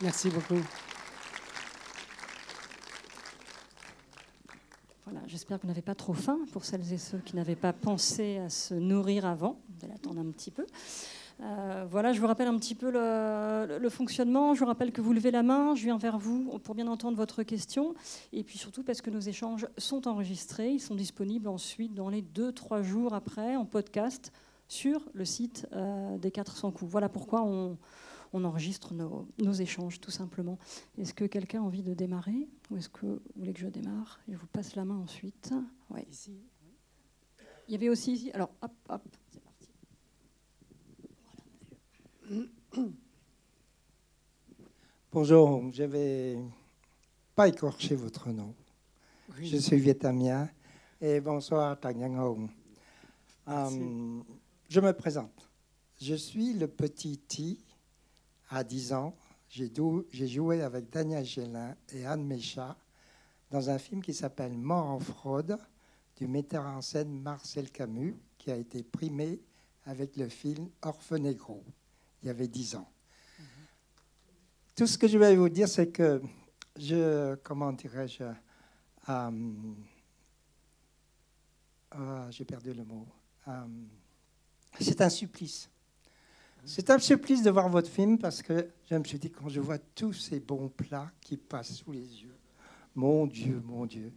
Merci. Beaucoup. J'espère que vous n'avez pas trop faim pour celles et ceux qui n'avaient pas pensé à se nourrir avant. Vous allez attendre un petit peu. Euh, voilà, je vous rappelle un petit peu le, fonctionnement. Je vous rappelle que vous levez la main, je viens vers vous pour bien entendre votre question. Et puis surtout parce que nos échanges sont enregistrés, ils sont disponibles ensuite dans les 2-3 jours après en podcast sur le site euh, des 400 coups. Voilà pourquoi on, on enregistre nos, échanges, tout simplement. Est-ce que quelqu'un a envie de démarrer Ou est-ce que vous voulez que je démarre Je vous passe la main ensuite? Ouais. Il y avait aussi ici. Alors, hop, hop, c'est parti. Bonjour, je vais pas écorcher votre nom. Je suis vietnamien et bonsoir Tang Hong. Euh, je me présente. Je suis le petit Ti à 10 ans, j'ai joué avec Daniel Gélin et Anne Méchat dans un film qui s'appelle Mort en fraude du metteur en scène Marcel Camus, qui a été primé avec le film Orphenegro. Il y avait 10 ans. Tout ce que je vais vous dire, c'est que je, comment dirais-je, euh, euh, j'ai perdu le mot. Euh, c'est un supplice. C'est un supplice de voir votre film parce que je me suis dit, quand je vois tous ces bons plats qui passent sous les yeux, mon Dieu, mon Dieu.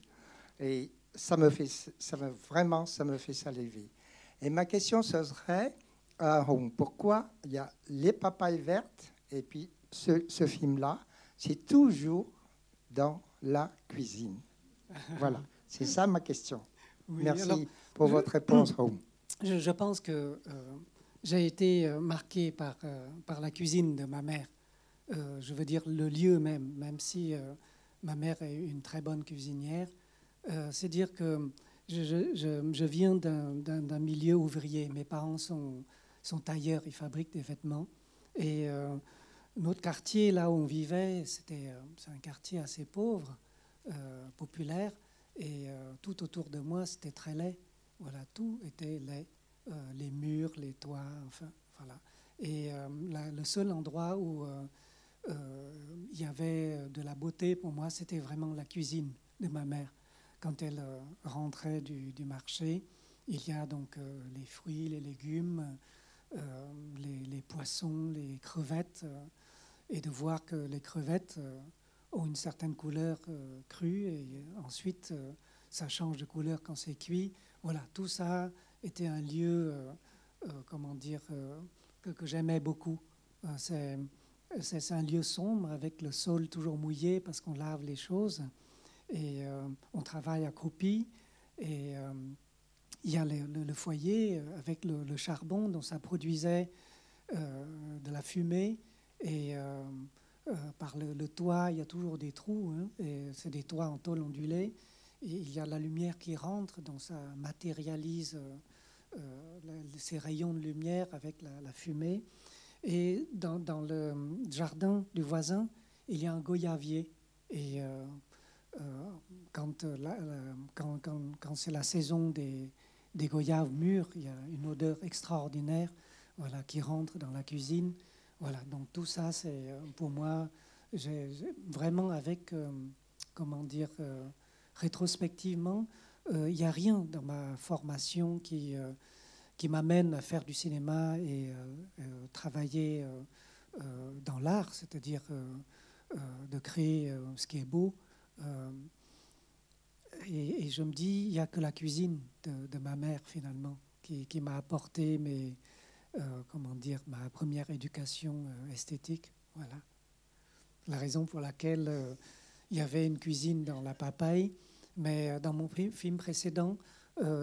Et ça me fait, ça me, vraiment, ça me fait saliver. Et ma question, ce serait, pourquoi il y a les papayes vertes et puis ce, ce film-là, c'est toujours dans la cuisine. Voilà, c'est ça ma question. Merci pour votre réponse, Je, je, pense que euh, j'ai été euh, marqué par, euh, par la cuisine de ma mère. Euh, je veux dire le lieu même, même si ma mère est une très bonne cuisinière. c'est dire que je viens d'un milieu ouvrier. Mes parents sont, sont tailleurs, ils fabriquent des vêtements. Et notre quartier, là où on vivait, c'était un quartier assez pauvre, populaire. Et tout autour de moi, c'était très laid. Voilà, tout était laid. Euh, les murs, les toits, enfin, voilà. Et euh, le seul endroit où euh, il y avait de la beauté pour moi, c'était vraiment la cuisine de ma mère. Quand elle rentrait du, marché, il y a donc les fruits, les légumes, les, poissons, les crevettes, et de voir que les crevettes ont une certaine couleur crue, et ensuite ça change de couleur quand c'est cuit. Voilà, tout ça, était un lieu, euh, euh, comment dire, euh, que, j'aimais beaucoup. c'est c'est un lieu sombre avec le sol toujours mouillé parce qu'on lave les choses et on travaille accroupi et il y a le, foyer avec le, charbon dont ça produisait de la fumée et par le, toit il y a toujours des trous hein, et c'est des toits en tôle ondulée il y a la lumière qui rentre donc ça matérialise euh, ces rayons de lumière avec la, fumée. Et dans, dans, le jardin du voisin, il y a un goyavier. Et euh, euh, quand, quand, quand, quand c'est la saison des, des goyaves mûrs, il y a une odeur extraordinaire voilà, qui rentre dans la cuisine. Voilà, donc tout ça, c'est pour moi, vraiment avec, comment dire, rétrospectivement, il n'y a rien dans ma formation qui, qui m'amène à faire du cinéma et euh, travailler euh, dans l'art, c'est-à-dire de créer ce qui est beau. Et, je me dis, il n'y a que la cuisine de, ma mère finalement qui, m'a apporté dire, ma première éducation esthétique. Voilà. La raison pour laquelle il y avait une cuisine dans la papaye, mais dans mon film précédent,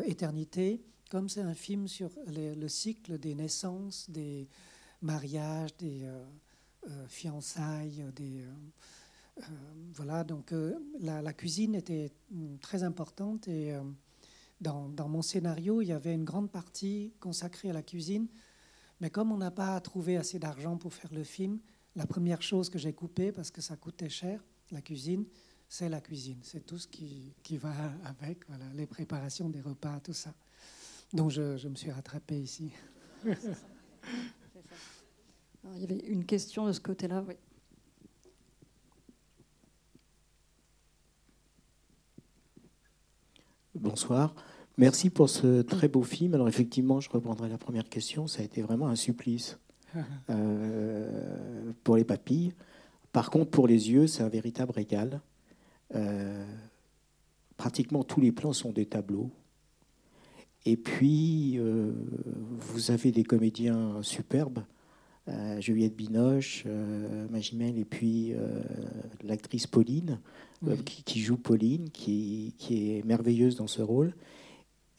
Éternité, comme c'est un film sur le cycle des naissances, des mariages, des euh, euh, fiançailles, des euh, voilà. Donc la, cuisine était mm, très importante et dans, dans, mon scénario, il y avait une grande partie consacrée à la cuisine. Mais comme on n'a pas trouvé assez d'argent pour faire le film, la première chose que j'ai coupée parce que ça coûtait cher, la cuisine, c'est la cuisine. C'est tout ce qui, qui va avec, voilà, les préparations des repas, tout ça. dont je, me suis rattrapé ici. il y avait une question de ce côté-là, oui. Bonsoir. Merci pour ce très beau film. Alors effectivement, je reprendrai la première question. Ça a été vraiment un supplice euh, pour les papilles. Par contre, pour les yeux, c'est un véritable régal. Euh, pratiquement tous les plans sont des tableaux. Et puis, euh, vous avez des comédiens superbes. Juliette Binoche, Magimel, et puis l'actrice Pauline, qui, joue Pauline, qui, qui, est merveilleuse dans ce rôle.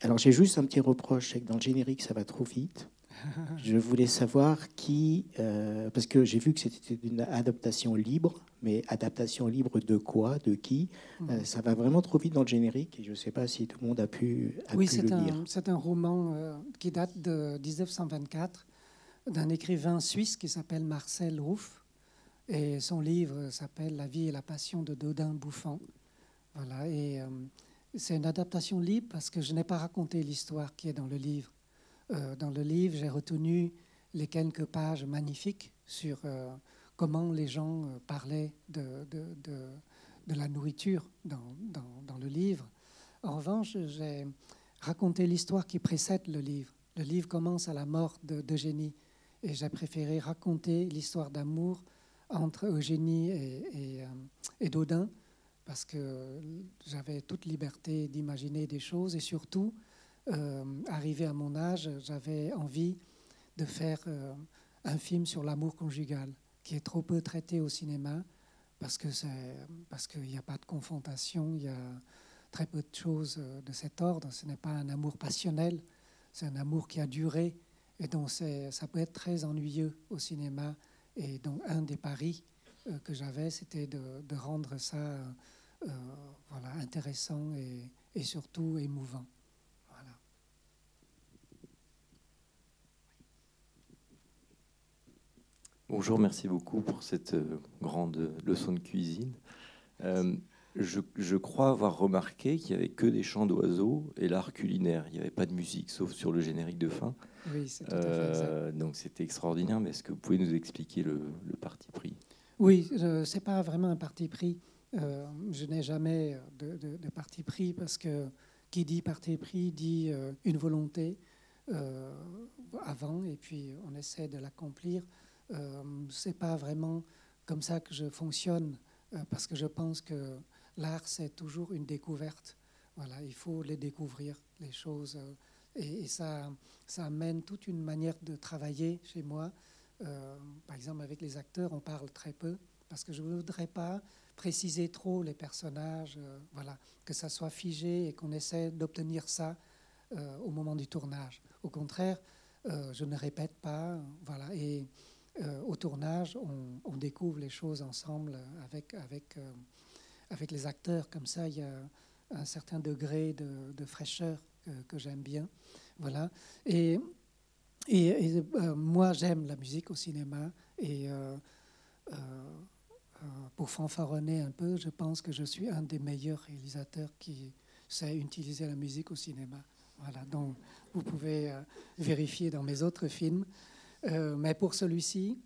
Alors j'ai juste un petit reproche, c'est que dans le générique, ça va trop vite. Je voulais savoir qui, euh, parce que j'ai vu que c'était une adaptation libre, mais adaptation libre de quoi, de qui euh, Ça va vraiment trop vite dans le générique et je ne sais pas si tout le monde a pu, oui, le lire. Oui, c'est un roman euh, qui date de 1924 d'un écrivain suisse qui s'appelle Marcel Rouff et son livre s'appelle La vie et la passion de Dodin Bouffant. Voilà, et c'est une adaptation libre parce que je n'ai pas raconté l'histoire qui est dans le livre. Euh, dans le livre, j'ai retenu les quelques pages magnifiques sur euh, comment les gens euh, parlaient de, de, de, la nourriture dans, dans, le livre. En revanche, j'ai raconté l'histoire qui précède le livre. Le livre commence à la mort d'Eugénie et j'ai préféré raconter l'histoire d'amour entre Eugénie et, et, et Dodin parce que j'avais toute liberté d'imaginer des choses et surtout, euh, arrivé à mon âge, j'avais envie de faire euh, un film sur l'amour conjugal qui est trop peu traité au cinéma parce qu'il n'y a pas de confrontation, il y a très peu de choses euh, de cet ordre. Ce n'est pas un amour passionnel, c'est un amour qui a duré et donc ça peut être très ennuyeux au cinéma. Et donc un des paris que j'avais, c'était de, rendre ça euh, voilà, intéressant et, et, surtout émouvant. Bonjour, merci beaucoup pour cette euh, grande leçon de cuisine. Euh, je, je, crois avoir remarqué qu'il n'y avait que des chants d'oiseaux et l'art culinaire. Il n'y avait pas de musique, sauf sur le générique de fin. Oui, c'est tout à fait ça. Donc c'était extraordinaire, mais est-ce que vous pouvez nous expliquer le, le parti pris? Oui, ce n'est pas vraiment un parti pris. Euh, je n'ai jamais de, parti pris parce que qui dit parti pris dit euh, une volonté euh, avant et puis on essaie de l'accomplir. c'est pas vraiment comme ça que je fonctionne parce que je pense que l'art c'est toujours une découverte. Voilà, il faut les découvrir les choses et, et ça, ça amène toute une manière de travailler chez moi. par exemple, avec les acteurs, on parle très peu parce que je ne voudrais pas préciser trop les personnages, euh, voilà, que ça soit figé et qu'on essaie d'obtenir ça euh, au moment du tournage. Au contraire, euh, je ne répète pas, voilà, et au tournage, on, découvre les choses ensemble avec, avec, avec les acteurs. Comme ça, il y a un certain degré de, fraîcheur que, j'aime bien, voilà. Et, et, moi, j'aime la musique au cinéma et euh, pour fanfaronner un peu, je pense que je suis un des meilleurs réalisateurs qui sait utiliser la musique au cinéma. Voilà, donc vous pouvez euh, vérifier dans mes autres films. Euh, mais pour celui-ci,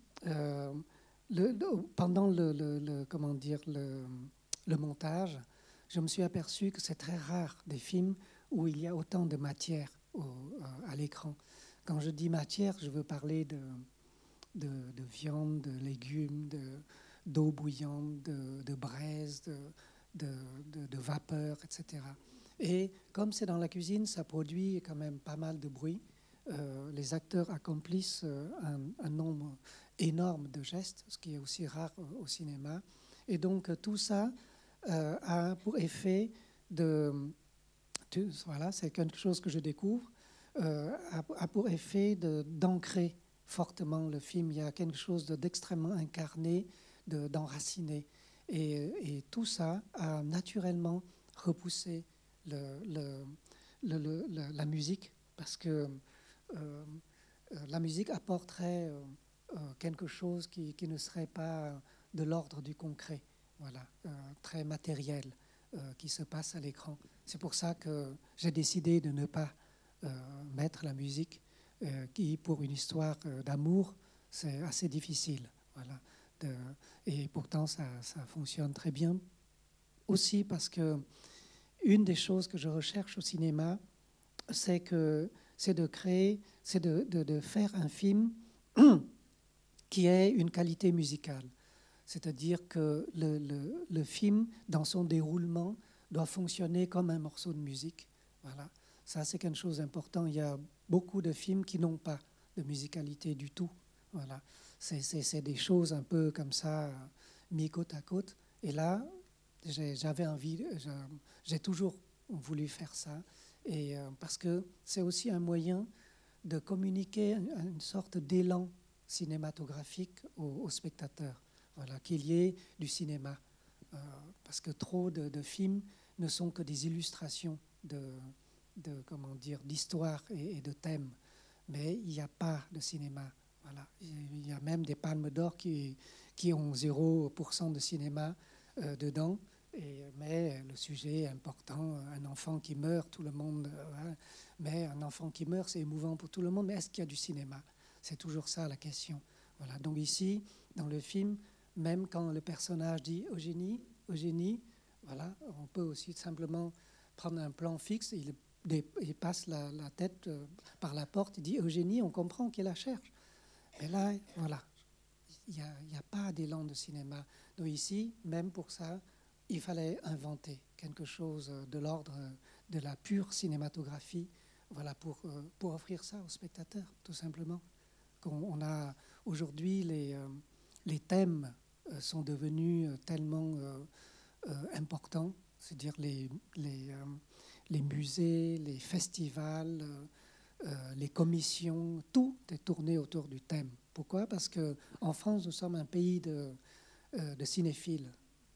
pendant le, comment dire, le, montage, je me suis aperçu que c'est très rare des films où il y a autant de matière à l'écran. Quand je dis matière, je veux parler de, de, de viande, de légumes, de, d'eau bouillante, de, braise, de, de, vapeur, etc. Et comme c'est dans la cuisine, ça produit quand même pas mal de bruit. Euh, les acteurs accomplissent euh, un, nombre énorme de gestes, ce qui est aussi rare au cinéma. Et donc tout ça euh, a pour effet de... Voilà, c'est quelque chose que je découvre, a, pour effet d'ancrer fortement le film. Il y a quelque chose d'extrêmement incarné d'enraciner. et, tout ça a naturellement repoussé la musique parce que euh, euh, la musique apporterait euh, quelque chose qui, ne serait pas de l'ordre du concret, voilà, très matériel qui se passe à l'écran. C'est pour ça que j'ai décidé de ne pas mettre la musique, qui pour une histoire d'amour, c'est assez difficile. Voilà. et pourtant, ça, ça, fonctionne très bien. Aussi parce que une des choses que je recherche au cinéma, c'est que c'est de créer, c'est de, de, faire un film qui ait une qualité musicale. C'est-à-dire que le, film, dans son déroulement, doit fonctionner comme un morceau de musique. Voilà. Ça, c'est quelque chose d'important. Il y a beaucoup de films qui n'ont pas de musicalité du tout. Voilà. C'est des choses un peu comme ça, mis côte à côte. Et là, j'avais envie, j'ai toujours voulu faire ça. Et, euh, parce que c'est aussi un moyen de communiquer une, sorte d'élan cinématographique aux, spectateurs. Voilà, qu'il y ait du cinéma. Euh, parce que trop de, films ne sont que des illustrations de, comment dire, d'histoire et, de thèmes. Mais il n'y a pas de cinéma. Voilà. Il y a même des palmes d'or qui, qui ont 0% de cinéma euh, dedans. Mais le sujet est important. Un enfant qui meurt, tout le monde. Euh, mais un enfant qui meurt, c'est émouvant pour tout le monde. Mais est-ce qu'il y a du cinéma? C'est toujours ça la question. Voilà. Donc ici, dans le film, même quand le personnage dit Eugénie, Eugénie, voilà, on peut aussi simplement prendre un plan fixe. Il, passe la, tête euh, par la porte. Il dit Eugénie, on comprend qu'il la cherche. Mais là, voilà, il n'y a, pas d'élan de cinéma. Donc ici, même pour ça, il fallait inventer quelque chose de l'ordre de la pure cinématographie, voilà, pour, euh, pour offrir ça aux spectateurs, tout simplement. On, a aujourd'hui les, euh, les thèmes sont devenus tellement importants, c'est-à-dire les, les, musées, les festivals, les commissions, tout est tourné autour du thème. Pourquoi? Parce qu'en France, nous sommes un pays de, de cinéphiles.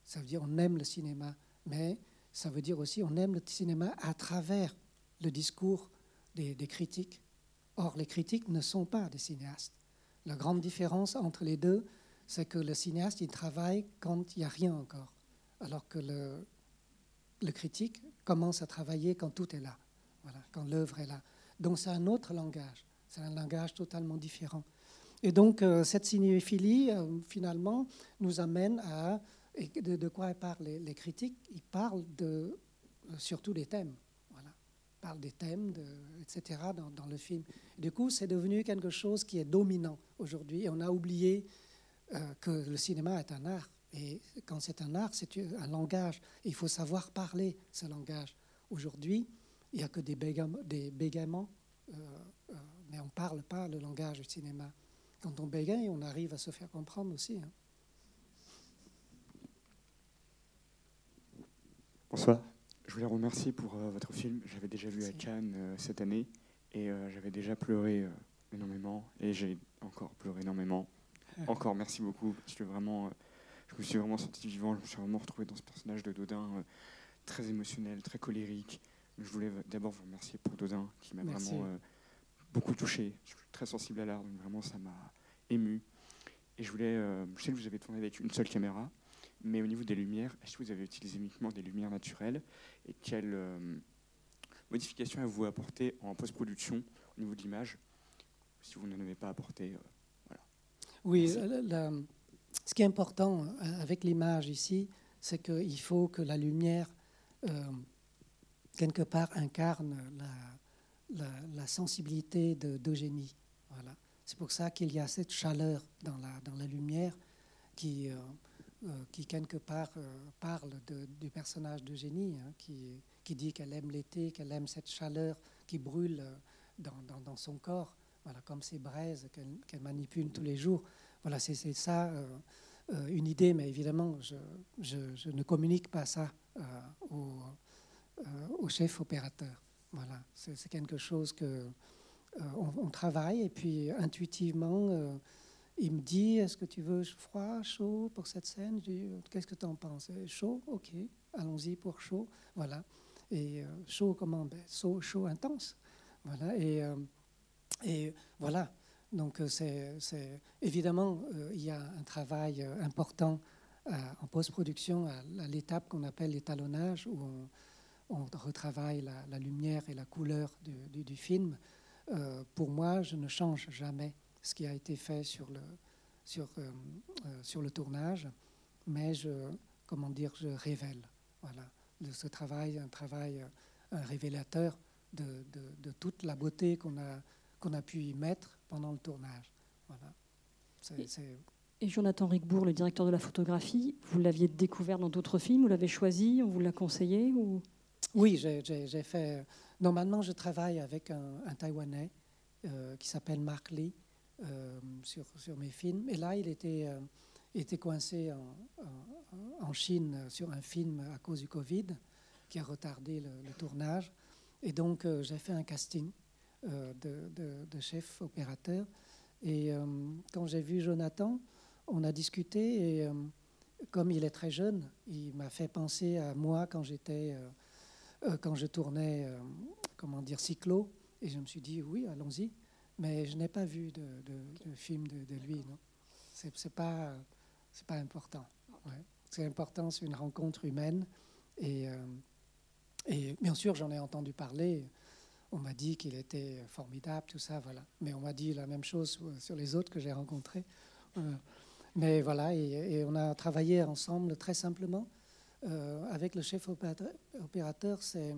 Ça veut dire on aime le cinéma, mais ça veut dire aussi on aime le cinéma à travers le discours des, critiques. Or, les critiques ne sont pas des cinéastes. La grande différence entre les deux, c'est que le cinéaste, il travaille quand il n'y a rien encore, alors que le, le critique commence à travailler quand tout est là, voilà, quand l'œuvre est là. Donc c'est un autre langage, c'est un langage totalement différent. Et donc euh, cette cinéphilie, euh, finalement, nous amène à et de, quoi parlent les, critiques? Ils parlent de, euh, surtout des thèmes. Parlent des thèmes, de, etc., dans, le film. du coup, c'est devenu quelque chose qui est dominant aujourd'hui. Et on a oublié que le cinéma est un art. Et quand c'est un art, c'est un langage. il faut savoir parler ce langage. Aujourd'hui, il n'y a que des, bégaiements, euh, mais on ne parle pas le langage du cinéma. Quand on bégaye, on arrive à se faire comprendre aussi. Hein. Bonsoir. Je voulais remercier pour euh, votre film. J'avais déjà vu à Cannes euh, cette année et euh, j'avais déjà pleuré énormément et j'ai encore pleuré énormément. Encore merci beaucoup parce que vraiment, je me suis vraiment senti vivant. Je me suis vraiment retrouvé dans ce personnage de Dodin très émotionnel, très colérique. Je voulais d'abord vous remercier pour Dodin qui m'a vraiment beaucoup touché. Je suis très sensible à l'art, donc vraiment ça m'a ému. Et je voulais, je sais que vous avez tourné avec une seule caméra. Mais au niveau des lumières, est-ce que vous avez utilisé uniquement des lumières naturelles? Et quelles euh, modifications avez-vous apporté en post-production au niveau de l'image? Si vous n'en avez pas apporté, euh, Oui, ce qui est important euh, avec l'image ici, c'est qu'il faut que la lumière, quelque part, incarne la, la, sensibilité d'Eugénie. Voilà. C'est pour ça qu'il y a cette chaleur dans la, lumière qui euh, quelque part euh, parle du personnage de Génie, hein, qui, dit qu'elle aime l'été, qu'elle aime cette chaleur qui brûle euh, dans, son corps, voilà, comme ces braises qu'elle manipule tous les jours. Voilà, c'est ça une idée, mais évidemment, je, ne communique pas ça au, au, chef opérateur. Voilà, c'est quelque chose que on, travaille et puis intuitivement il me dit, est-ce que tu veux froid, chaud pour cette scène? Je dis, qu'est-ce que tu en penses Chaud, ok, allons-y pour chaud. Voilà. Et euh, chaud comment? Ben, chaud, chaud intense. Voilà. Et, euh, et voilà. Donc, euh, c'est évidemment, il y a un travail important en post-production à, l'étape qu'on appelle l'étalonnage, où on retravaille la, lumière et la couleur du, film. Euh, pour moi, je ne change jamais ce qui a été fait sur le, sur, euh, sur le tournage, mais je, comment dire, je révèle. Voilà, de ce travail, un travail, révélateur de, de, toute la beauté qu'on a, qu'on a pu y mettre pendant le tournage. Voilà. Et Jonathan Rigbourg, le directeur de la photographie, vous l'aviez découvert dans d'autres films, vous l'avez choisi, on vous l'a conseillé ou... Oui, j'ai fait. Normalement, je travaille avec un, Taïwanais euh, qui s'appelle Mark Lee euh, sur, sur, mes films. Et là, il était, euh, était coincé en, en, Chine sur un film à cause du Covid qui a retardé le, le tournage. Et donc, j'ai fait un casting de, de, de, chef opérateur. Et quand j'ai vu Jonathan, on a discuté et comme il est très jeune, il m'a fait penser à moi quand j'étais euh, quand je tournais, euh, comment dire, Cyclo, et je me suis dit, oui, allons-y. Mais je n'ai pas vu de, film de, lui, non. C'est pas, c'est pas important. C'est important, c'est une rencontre humaine. Et, euh, et bien sûr, j'en ai entendu parler. On m'a dit qu'il était formidable, tout ça, voilà. Mais on m'a dit la même chose sur les autres que j'ai rencontrés. Mais voilà, et, on a travaillé ensemble très simplement. Euh, avec le chef opérateur, c'est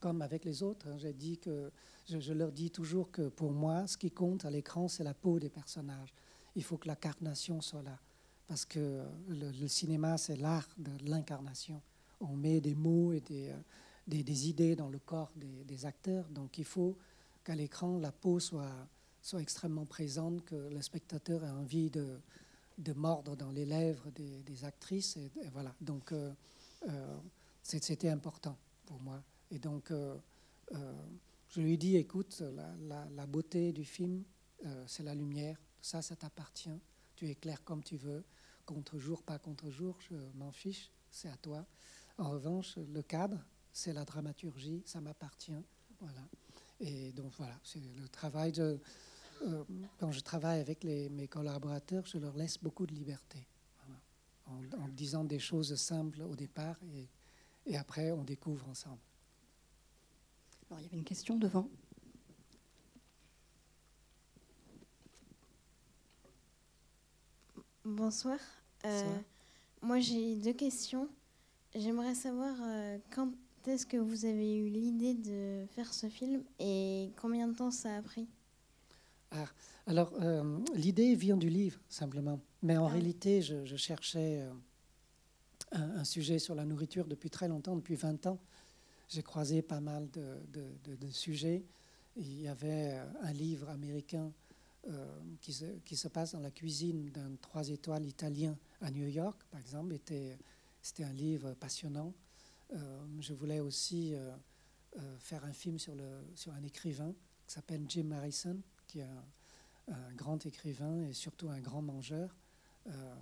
comme avec les autres. Hein. J'ai dit que je, leur dis toujours que pour moi, ce qui compte à l'écran, c'est la peau des personnages. Il faut que la carnation soit là, parce que le, cinéma, c'est l'art de l'incarnation. On met des mots et des, des, idées dans le corps des, acteurs, donc il faut qu'à l'écran, la peau soit, soit extrêmement présente, que le spectateur ait envie de, mordre dans les lèvres des, actrices. Et, voilà. Donc, euh, euh, c'était important pour moi. Et donc, euh, je lui dis écoute, la, beauté du film, c'est la lumière. Ça, ça t'appartient. Tu éclaires comme tu veux. Contre-jour, pas contre-jour, je m'en fiche. C'est à toi. En revanche, le cadre, c'est la dramaturgie. Ça m'appartient. Voilà. Et donc, voilà, c'est le travail de euh, quand je travaille avec mes collaborateurs, je leur laisse beaucoup de liberté, en, disant des choses simples au départ et, et, après on découvre ensemble. Alors il y avait une question devant. Bonsoir. Euh, moi j'ai deux questions. J'aimerais savoir euh, quand est-ce que vous avez eu l'idée de faire ce film et combien de temps ça a pris ah, alors, euh, l'idée vient du livre, simplement. Mais en ah. réalité, je, cherchais euh, un, sujet sur la nourriture depuis très longtemps, depuis 20 ans. J'ai croisé pas mal de, sujets. Il y avait euh, un livre américain qui, se, qui, se, passe dans la cuisine d'un trois étoiles italien à New York, par exemple. C'était un livre passionnant. Je voulais aussi faire un film sur, un écrivain qui s'appelle Jim Harrison, qui est un, grand écrivain et surtout un grand mangeur. Euh,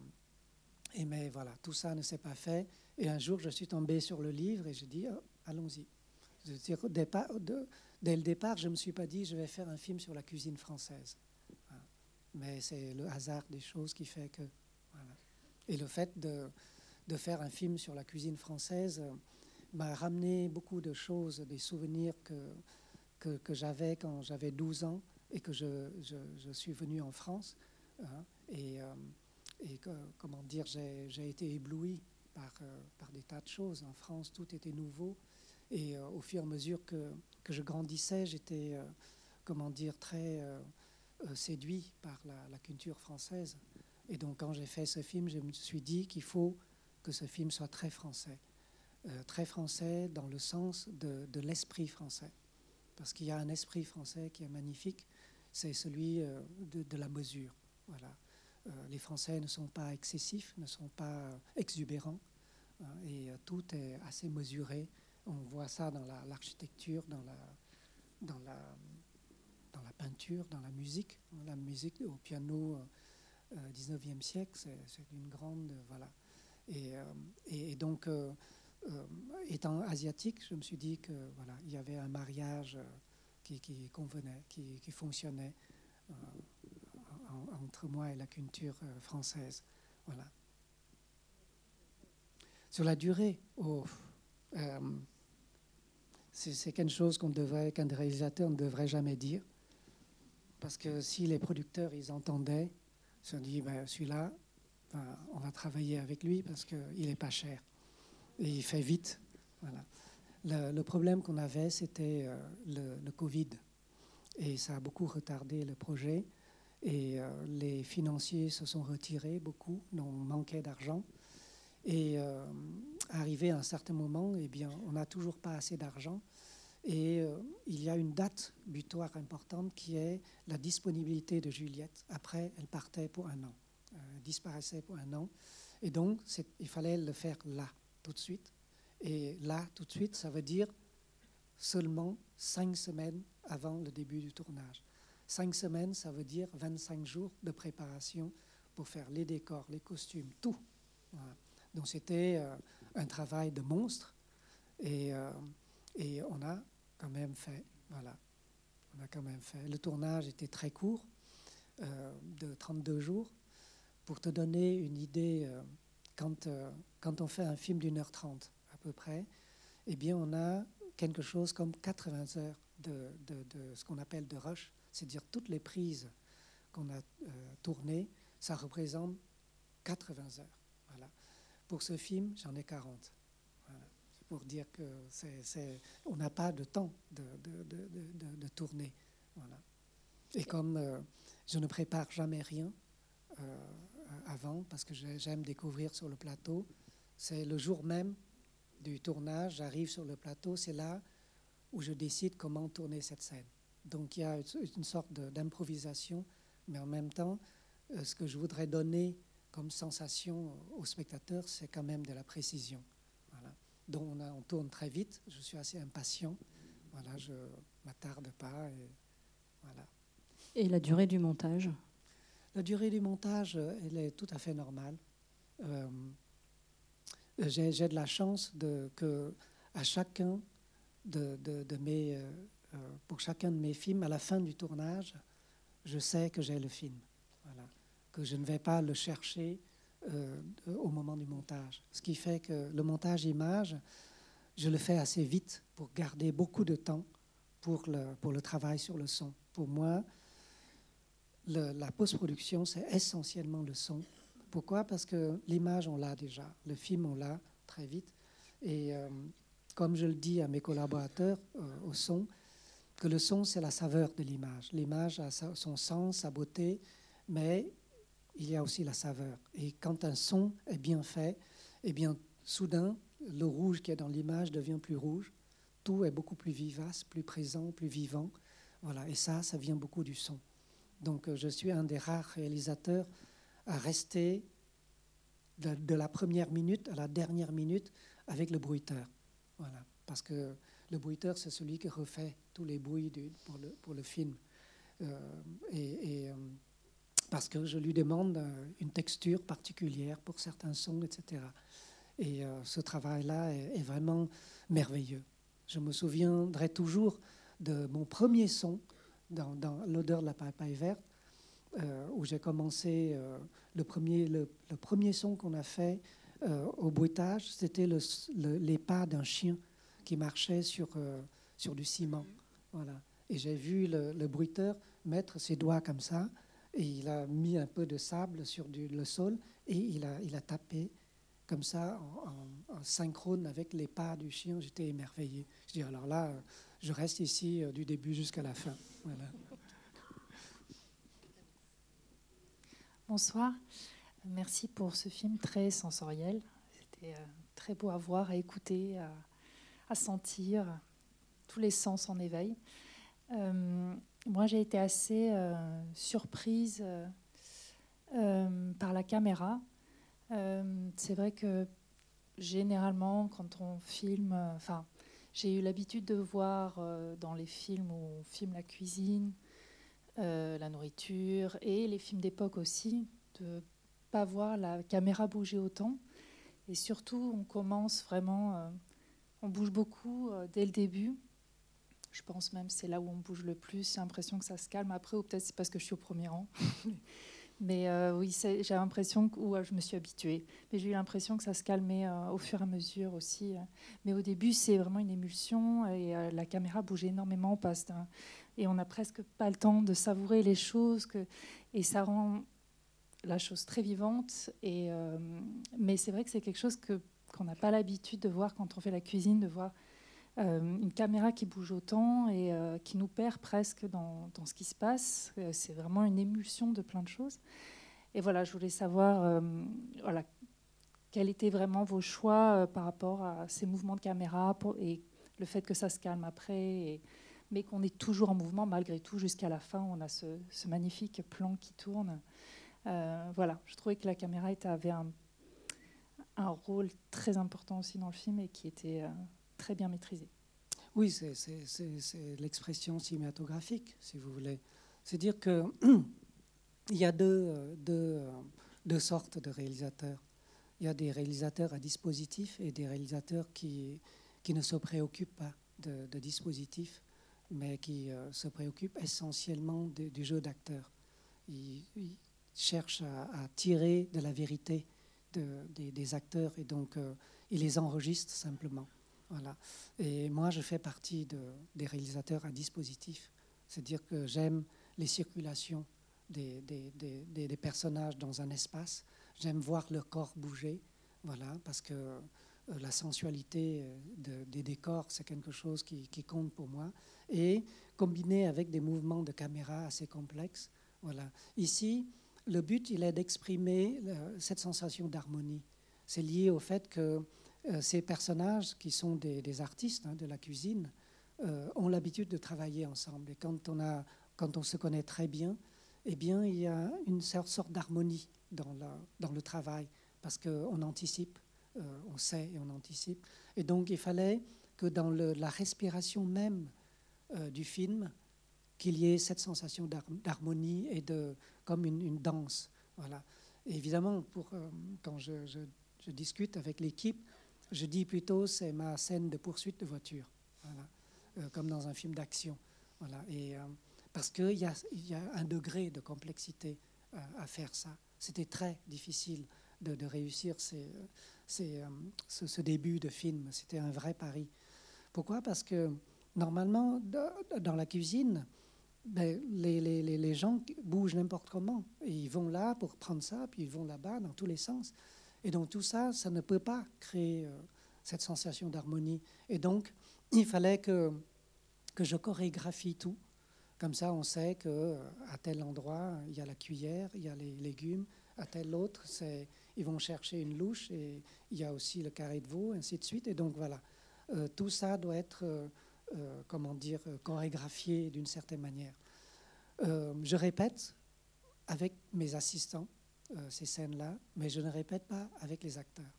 mais voilà, tout ça ne s'est pas fait. Et un jour, je suis tombé sur le livre et j'ai dit, oh, allons-y. dès le départ, je ne me suis pas dit, je vais faire un film sur la cuisine française. Mais c'est le hasard des choses qui fait que... Et le fait de, faire un film sur la cuisine française euh, m'a ramené beaucoup de choses, des souvenirs que, que, j'avais quand j'avais 12 ans et que je, je, suis venu en France. Hein, et, euh, et comment dire, j'ai été ébloui par, euh, par des tas de choses. En France, tout était nouveau. Et euh, au fur et à mesure que, que je grandissais, j'étais, comment dire, très séduit par la, la, culture française. Et donc, quand j'ai fait ce film, je me suis dit qu'il faut que ce film soit très français. Très français dans le sens de, l'esprit français. Parce qu'il y a un esprit français qui est magnifique c'est celui euh, de, la mesure. Voilà. Euh, les Français ne sont pas excessifs, ne sont pas exubérants, hein, et euh, tout est assez mesuré. On voit ça dans l'architecture, dans, la, dans, la, peinture, dans la musique. La musique au piano 19e siècle, c'est une grande. Voilà. Et, donc, étant asiatique, je me suis dit que voilà, il y avait un mariage qui, convenait, qui, fonctionnait euh, entre moi et la culture euh, française. Voilà. Sur la durée, oh, euh, C'est quelque chose qu'on devrait, qu'un réalisateur ne devrait jamais dire. Parce que si les producteurs, ils entendaient, ils se dit, ben, celui-là, ben, on va travailler avec lui parce qu'il n'est pas cher. Et il fait vite. Le, problème qu'on avait, c'était euh, le, Covid. Et ça a beaucoup retardé le projet. Et euh, les financiers se sont retirés beaucoup, on manquait d'argent. Et euh, arrivé à un certain moment, eh bien, on n'a toujours pas assez d'argent. Et il y a une date butoir importante qui est la disponibilité de Juliette. Après, elle partait pour un an, elle disparaissait pour un an. Et donc, il fallait le faire là, tout de suite. Et là, tout de suite, ça veut dire seulement cinq semaines avant le début du tournage. Cinq semaines, ça veut dire 25 jours de préparation pour faire les décors, les costumes, tout. Donc c'était euh, un travail de monstre et, euh, et, on a quand même fait. Voilà, on a quand même fait. Le tournage était très court, euh, de 32 jours. Pour te donner une idée, quand, quand on fait un film d'une heure trente à peu près, eh bien on a quelque chose comme 80 heures de, ce qu'on appelle de rush c'est-à-dire toutes les prises qu'on a euh, tournées, ça représente 80 heures. Voilà. Pour ce film, j'en ai 40. Voilà. Pour dire que c'est, on n'a pas de temps de, de, tourner. Voilà. Et comme euh, je ne prépare jamais rien euh, avant, parce que j'aime découvrir sur le plateau, c'est le jour même du tournage, j'arrive sur le plateau, c'est là où je décide comment tourner cette scène. Donc il y a une sorte d'improvisation, mais en même temps, euh, ce que je voudrais donner comme sensation aux spectateurs, c'est quand même de la précision. Donc on, tourne très vite, je suis assez impatient, voilà, je ne m'attarde pas. Et la durée du montage? La durée du montage, elle est tout à fait normale. Euh, J'ai de la chance que à chacun de, mes euh, euh, pour chacun de mes films, à la fin du tournage, je sais que j'ai le film. Que je ne vais pas le chercher euh, au moment du montage. Ce qui fait que le montage image, je le fais assez vite pour garder beaucoup de temps pour le, pour le travail sur le son. Pour moi, la post-production, c'est essentiellement le son. Pourquoi? Parce que l'image, on l'a déjà. Le film, on l'a très vite. Et euh, comme je le dis à mes collaborateurs au son, que le son, c'est la saveur de l'image. L'image a son sens, sa beauté, mais il y a aussi la saveur. Et quand un son est bien fait, eh bien, soudain, le rouge qui est dans l'image devient plus rouge. Tout est beaucoup plus vivace, plus présent, plus vivant. Voilà. Et ça, ça vient beaucoup du son. Donc, euh, je suis un des rares réalisateurs à rester de, la première minute à la dernière minute avec le bruiteur. Voilà. Parce que le bruiteur, c'est celui qui refait tous les bruits pour, le, film. Euh, et, euh, parce que je lui demande une texture particulière pour certains sons, etc. Et ce travail-là est, vraiment merveilleux. Je me souviendrai toujours de mon premier son dans, L'odeur de la papaye verte, où j'ai commencé le, premier, le, premier son qu'on a fait au bruitage, c'était le, les pas d'un chien qui marchait sur, euh, sur du ciment. Voilà. Et j'ai vu le, bruiteur mettre ses doigts comme ça, et il a mis un peu de sable sur du, le sol, et il a, il a tapé comme ça, en, synchrone avec les pas du chien. J'étais émerveillé. Je dis, alors là, je reste ici euh, du début jusqu'à la fin. Bonsoir. Merci pour ce film très sensoriel. C'était euh, très beau à voir, à écouter, à, sentir, tous les sens en éveil. Euh, moi, j'ai été assez euh, surprise euh, par la caméra. c'est vrai que généralement, quand on filme, enfin, j'ai eu l'habitude de voir dans les films où on filme la cuisine, la nourriture et les films d'époque aussi, de pas voir la caméra bouger autant. Et surtout, on commence vraiment on bouge beaucoup euh, dès le début. Je pense même c'est là où on bouge le plus. J'ai l'impression que ça se calme après, ou peut-être c'est parce que je suis au premier rang. Mais oui, j'ai l'impression que ou, je me suis habituée. Mais j'ai eu l'impression que ça se calmait au fur et à mesure aussi. Mais au début, c'est vraiment une émulsion et la caméra bougeait énormément. On passe et on n'a presque pas le temps de savourer les choses. Que, et ça rend la chose très vivante. Et, mais c'est vrai que c'est quelque chose que qu'on n'a pas l'habitude de voir quand on fait la cuisine, de voir euh, une caméra qui bouge autant et euh, qui nous perd presque dans, dans ce qui se passe. Euh, c'est vraiment une émulsion de plein de choses. Et voilà, je voulais savoir voilà, quels étaient vraiment vos choix par rapport à ces mouvements de caméra et le fait que ça se calme après, mais qu'on est toujours en mouvement malgré tout jusqu'à la fin. On a ce, magnifique plan qui tourne. voilà, je trouvais que la caméra avait un un rôle très important aussi dans le film et qui était euh, très bien maîtrisé. Oui, c'est l'expression cinématographique, si vous voulez. C'est dire qu'il y a deux, euh, euh, sortes de réalisateurs. Il y a des réalisateurs à dispositif et des réalisateurs qui, ne se préoccupent pas de, de dispositif, mais qui se préoccupent essentiellement du jeu d'acteur. Ils, cherchent à, à, tirer de la vérité des, acteurs et donc euh, ils les enregistrent simplement. Et moi, je fais partie de, des réalisateurs à dispositif, c'est-à-dire que j'aime les circulations des, personnages dans un espace, j'aime voir leur corps bouger, voilà, parce que euh, la sensualité euh, des décors, c'est quelque chose qui, qui, compte pour moi, et combiné avec des mouvements de caméra assez complexes. Voilà. Ici, le but, il est d'exprimer cette sensation d'harmonie. C'est lié au fait que ces personnages, qui sont des, artistes hein, de la cuisine, euh, ont l'habitude de travailler ensemble. Et quand on, a, quand on se connaît très bien, eh bien, il y a une sorte d'harmonie dans, le travail, parce qu'on anticipe, on sait et on anticipe. Et donc, il fallait que dans la respiration même du film, qu'il y ait cette sensation d'harmonie et de, comme une, danse. Voilà. évidemment, pour, euh, quand je, discute avec l'équipe, je dis plutôt c'est ma scène de poursuite de voiture. Euh, comme dans un film d'action. Voilà. Euh, parce qu'il y a, un degré de complexité à faire ça. C'était très difficile de, réussir ce, début de film. C'était un vrai pari. Pourquoi? Parce que normalement, dans la cuisine, ben, les, gens bougent n'importe comment. Ils vont là pour prendre ça, puis ils vont là-bas dans tous les sens. Et donc tout ça, ça ne peut pas créer euh, cette sensation d'harmonie. Et donc, il fallait que, que je chorégraphie tout. Comme ça, on sait qu'à euh, tel endroit, il y a la cuillère, il y a les légumes. À tel autre, c'est, ils vont chercher une louche et il y a aussi le carré de veau, ainsi de suite. Et donc voilà, euh, tout ça doit être comment dire, chorégraphié d'une certaine manière. Je répète avec mes assistants ces scènes-là, mais je ne répète pas avec les acteurs.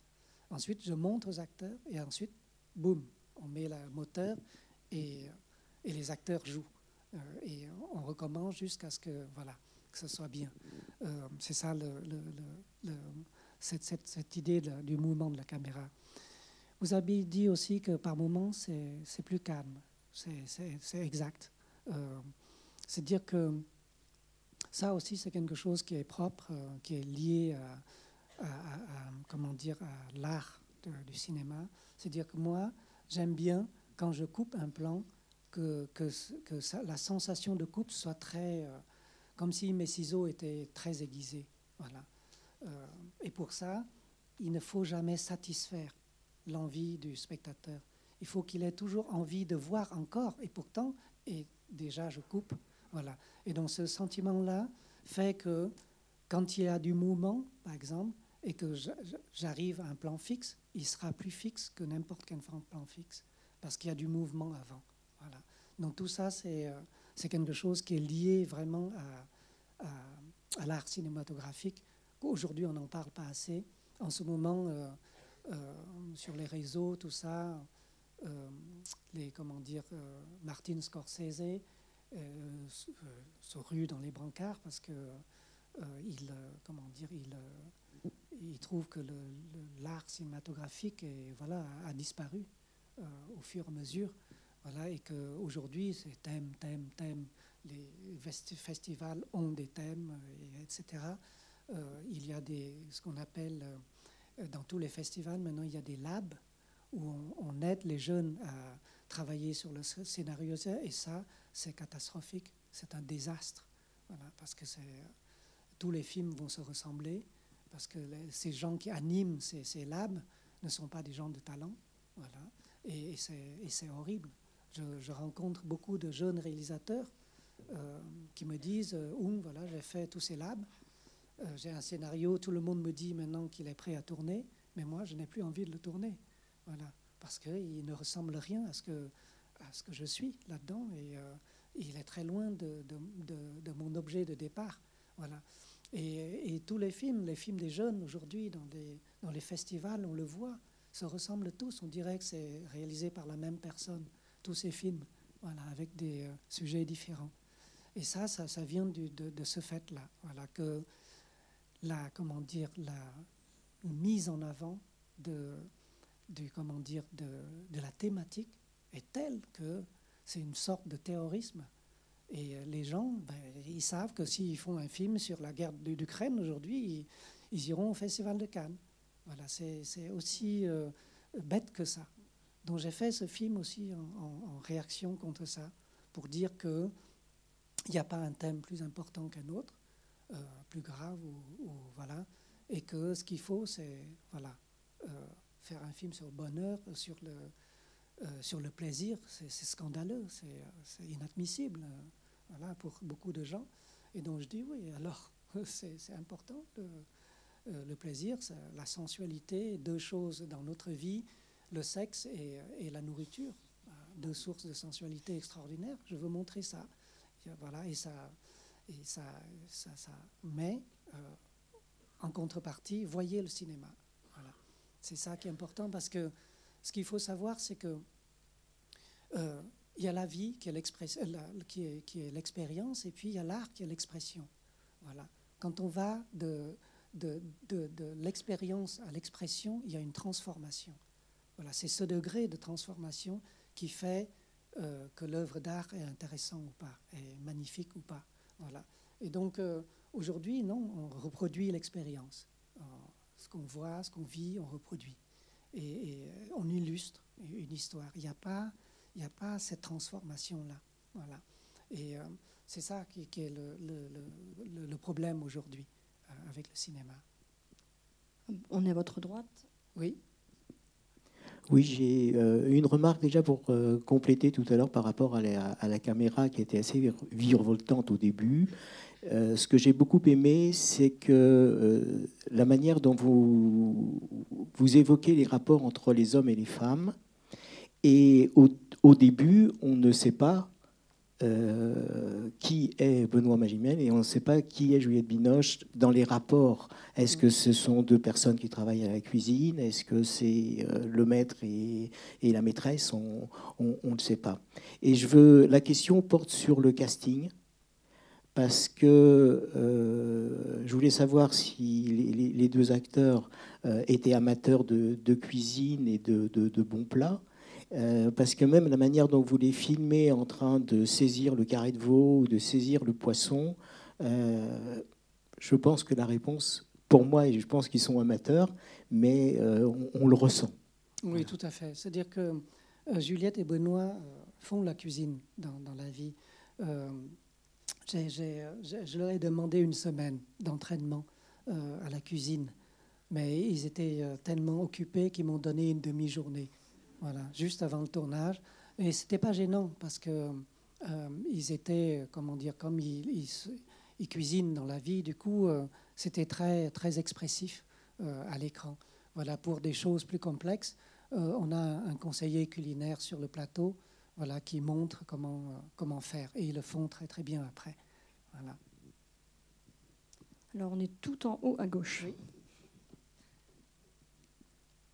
Ensuite, je montre aux acteurs et ensuite, boum, on met le moteur et, et les acteurs jouent. et on recommence jusqu'à ce que, voilà, que ce soit bien. c'est ça le, cette, idée du mouvement de la caméra. Vous avez dit aussi que par moments, c'est plus calme. C'est exact. Euh, c'est dire que ça aussi, c'est quelque chose qui est propre, euh, qui est lié à, comment dire, à l'art du cinéma. C'est dire que moi, j'aime bien quand je coupe un plan que, la sensation de coupe soit très, euh, comme si mes ciseaux étaient très aiguisés. Voilà. et pour ça, il ne faut jamais satisfaire l'envie du spectateur. Il faut qu'il ait toujours envie de voir encore. Et pourtant, et déjà, je coupe. Et donc, ce sentiment-là fait que quand il y a du mouvement, par exemple, et que j'arrive à un plan fixe, il sera plus fixe que n'importe quel plan fixe, parce qu'il y a du mouvement avant. Donc tout ça, c'est euh, quelque chose qui est lié vraiment à, l'art cinématographique. Aujourd'hui, on n'en parle pas assez. En ce moment, euh, euh, sur les réseaux, tout ça, les, comment dire, Martin Scorsese euh, se rue dans les brancards parce que il, comment dire, il, il trouve que l'art cinématographique voilà, a, disparu au fur et à mesure. Voilà, et qu'aujourd'hui, c'est thème, thème, thème. les festivals ont des thèmes, etc. il y a des, ce qu'on appelle, dans tous les festivals, maintenant, il y a des labs où on, aide les jeunes à travailler sur le scénario. Et ça, c'est catastrophique. C'est un désastre. Voilà, parce que tous les films vont se ressembler. Parce que ces gens qui animent ces, ces, labs ne sont pas des gens de talent. Voilà. Et, c'est horrible. Je, rencontre beaucoup de jeunes réalisateurs euh, qui me disent euh, voilà, j'ai fait tous ces labs. Euh, j'ai un scénario, tout le monde me dit maintenant qu'il est prêt à tourner, mais moi, je n'ai plus envie de le tourner. Voilà, parce qu'il ne ressemble rien à ce que, à ce que je suis là-dedans et euh, il est très loin de, de, mon objet de départ. Voilà. Et, tous les films, les films des jeunes aujourd'hui dans, dans les festivals, on le voit, se ressemblent tous. On dirait que c'est réalisé par la même personne, tous ces films, voilà, avec des euh, sujets différents. Et ça, ça, ça vient de, de, ce fait-là, voilà, que la, comment dire, la mise en avant de, du, comment dire, de, de, la thématique est telle que c'est une sorte de terrorisme. Et euh, les gens, ben, ils savent que s'ils font un film sur la guerre d'Ukraine aujourd'hui, ils, iront au Festival de Cannes. Voilà, c'est aussi euh, bête que ça. Donc j'ai fait ce film aussi en, réaction contre ça, pour dire qu'il n'y a pas un thème plus important qu'un autre, euh, plus grave, ou, voilà, et que ce qu'il faut, c'est voilà, faire un film sur le bonheur, sur le, euh, sur le plaisir, c'est scandaleux, c'est inadmissible euh, voilà, pour beaucoup de gens. Et donc je dis oui, alors c'est important le, euh, plaisir, la sensualité, deux choses dans notre vie, le sexe et, et, la nourriture, deux sources de sensualité extraordinaires. Je veux montrer ça. Voilà, et ça, et ça, ça, ça mais en contrepartie, voyez le cinéma. C'est ça qui est important parce que ce qu'il faut savoir, c'est que euh, il y a la vie qui est, l'expérience et puis il y a l'art qui est l'expression. Voilà. Quand on va de, l'expérience à l'expression, il y a une transformation. Voilà, c'est ce degré de transformation qui fait euh, que l'œuvre d'art est intéressante ou pas, est magnifique ou pas. Voilà. Et donc euh, aujourd'hui, non, on reproduit l'expérience ce qu'on voit, ce qu'on vit, on reproduit. Et, euh, on illustre une histoire. Il n'y a, pas, il a pas cette transformation-là. Voilà. Et euh, c'est ça qui, est le, le, le, problème aujourd'hui euh, avec le cinéma. On est à votre droite? Oui. Oui, j'ai une remarque déjà pour compléter tout à l'heure par rapport à la, à la, caméra qui était assez virevoltante au début. Euh, ce que j'ai beaucoup aimé, c'est que euh, la manière dont vous, vous évoquez les rapports entre les hommes et les femmes, et au, début, on ne sait pas euh, qui est Benoît Magimel et on ne sait pas qui est Juliette Binoche dans les rapports. Est-ce que ce sont deux personnes qui travaillent à la cuisine? Est-ce que c'est le maître et, et la maîtresse? On ne sait pas. Et je veux, la question porte sur le casting parce que euh, je voulais savoir si les, deux acteurs euh, étaient amateurs de, cuisine et de, bons plats. Euh, parce que même la manière dont vous les filmez en train de saisir le carré de veau ou de saisir le poisson, je pense que la réponse, pour moi, et je pense qu'ils sont amateurs, mais on, le ressent. Oui, tout à fait. C'est-à-dire que Juliette et Benoît font la cuisine dans, dans la vie. Euh, je leur ai demandé une semaine d'entraînement euh, à la cuisine, mais ils étaient euh, tellement occupés qu'ils m'ont donné une demi-journée, voilà, juste avant le tournage. Et c'était pas gênant parce que ils étaient, comment dire, comme ils, cuisinent dans la vie, du coup, c'était très très expressif à l'écran. Voilà, pour des choses plus complexes, on a un conseiller culinaire sur le plateau voilà, qui montrent comment, euh, comment faire. Et ils le font très très bien après. Voilà. Alors on est tout en haut à gauche.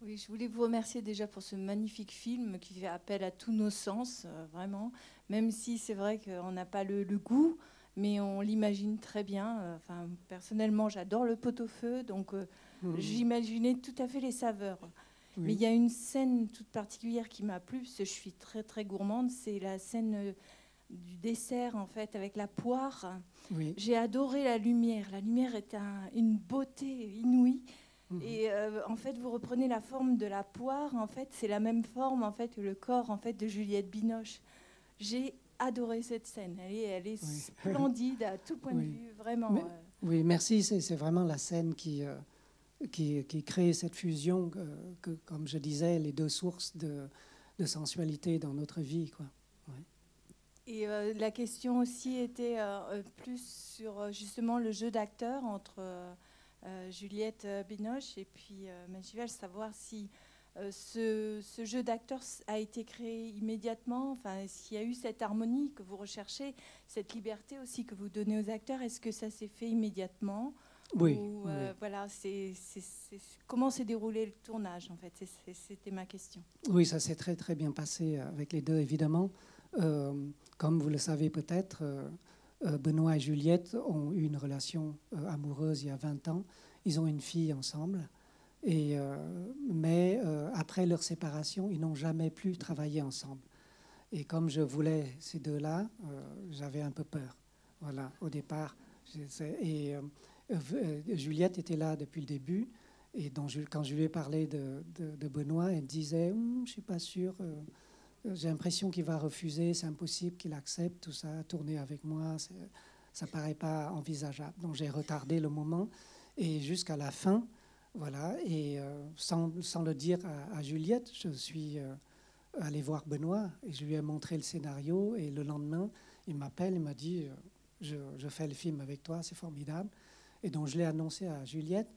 Oui. je voulais vous remercier déjà pour ce magnifique film qui fait appel à tous nos sens, euh, vraiment. Même si c'est vrai qu'on n'a pas le, goût, mais on l'imagine très bien. Euh, enfin, personnellement, j'adore le pot-au-feu, donc mmh. j'imaginais tout à fait les saveurs. Mais il y a une scène toute particulière qui m'a plu, parce que je suis très très gourmande, c'est la scène euh, du dessert en fait avec la poire. Oui. J'ai adoré la lumière. La lumière est une beauté inouïe. Mhm. Et euh, en fait, vous reprenez la forme de la poire. En fait, c'est la même forme en fait que le corps en fait de Juliette Binoche. J'ai adoré cette scène. Elle est, elle est splendide à tout point de vue, vraiment. Euh. Oui, merci. C'est vraiment la scène qui, euh, qui, crée cette fusion, que, comme je disais, les deux sources de, sensualité dans notre vie. Quoi. Et euh, la question aussi était euh, plus sur justement le jeu d'acteur entre Juliette Binoche et puis Machivel, savoir si ce, ce, jeu d'acteur a été créé immédiatement, enfin, s'il y a eu cette harmonie que vous recherchez, cette liberté aussi que vous donnez aux acteurs, est-ce que ça s'est fait immédiatement? Oui, euh, Voilà, c'est, comment s'est déroulé le tournage en fait? C'était ma question. Oui, ça s'est très très bien passé avec les deux évidemment. Euh, comme vous le savez peut-être, euh, Benoît et Juliette ont eu une relation amoureuse il y a 20 ans. Ils ont une fille ensemble. Et, mais après leur séparation, ils n'ont jamais plus travaillé ensemble. Et comme je voulais ces deux-là, j'avais un peu peur. Voilà, au départ. Et euh, euh, Juliette était là depuis le début. Et quand je lui ai parlé de, Benoît, elle disait hum, Je ne suis pas sûre, euh, j'ai l'impression qu'il va refuser, c'est impossible qu'il accepte tout ça, tourner avec moi, ça ne paraît pas envisageable. Donc, j'ai retardé le moment. Et jusqu'à la fin, voilà, et sans, le dire à, Juliette, je suis allé voir Benoît et je lui ai montré le scénario. Et le lendemain, il m'appelle, il m'a dit je, fais le film avec toi, c'est formidable. Et donc je l'ai annoncé à Juliette.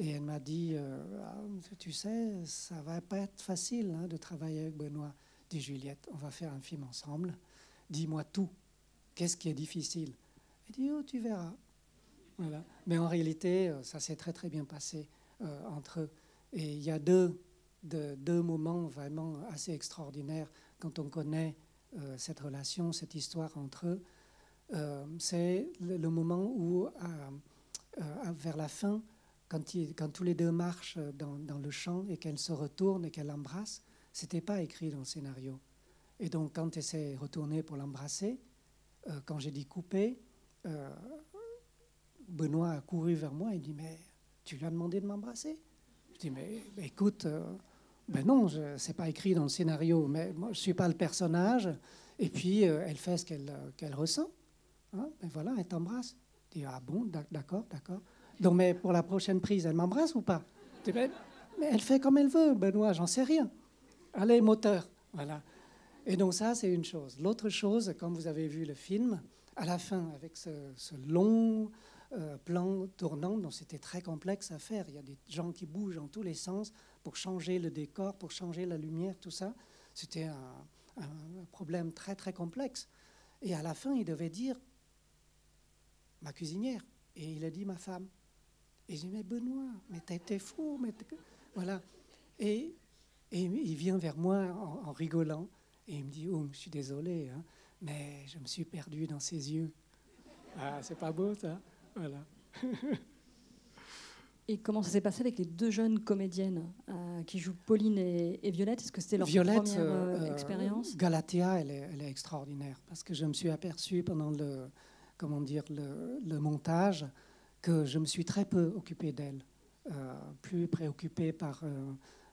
Et elle m'a dit, euh, ah, tu sais, ça va pas être facile hein, de travailler avec Benoît. Dit Juliette, on va faire un film ensemble. Dis-moi tout. Qu'est-ce qui est difficile? Elle dit, oh, tu verras. Voilà. Mais en réalité, euh, ça s'est très très bien passé euh, entre eux. Et il y a deux, deux, moments vraiment assez extraordinaires quand on connaît cette relation, cette histoire entre eux. C'est le, moment où vers la fin, quand, quand, tous les deux marchent dans, dans le champ et qu'elle se retourne et qu'elle l'embrasse, c'était pas écrit dans le scénario. Et donc, quand elle s'est retournée pour l'embrasser, euh, quand j'ai dit couper, euh, Benoît a couru vers moi et dit Mais tu lui as demandé de m'embrasser? Je dis Mais, écoute, ben non, ce n'est pas écrit dans le scénario, mais moi, je ne suis pas le personnage. Et puis, elle fait ce qu'elle ressent. Hein, ben voilà, elle t'embrasse dis, ah bon, d'accord, d'accord. Donc, mais pour la prochaine prise, elle m'embrasse ou pas? Mais elle fait comme elle veut, Benoît, j'en sais rien. Allez, moteur. Voilà. Et donc ça, c'est une chose. L'autre chose, comme vous avez vu le film, à la fin, avec ce, long euh, plan tournant, dont c'était très complexe à faire, il y a des gens qui bougent dans tous les sens pour changer le décor, pour changer la lumière, tout ça. C'était un problème très, très complexe. Et à la fin, il devait dire ma cuisinière. Et il a dit ma femme. Et j'ai dit, mais Benoît, mais t'es fou. Mais voilà. Et, et il vient vers moi en, rigolant. Et il me dit, oh, je suis désolé, hein, mais je me suis perdu dans ses yeux. Ah, c'est pas beau, ça Voilà. Et comment ça s'est passé avec les deux jeunes comédiennes euh, qui jouent Pauline et, Violette? Est-ce que c'était leur Violette, première euh, euh, expérience? Galatea, elle est, elle est, extraordinaire parce que je me suis aperçu pendant le, comment dire, le, montage, que je me suis très peu occupé d'elle, euh, plus préoccupé par, euh,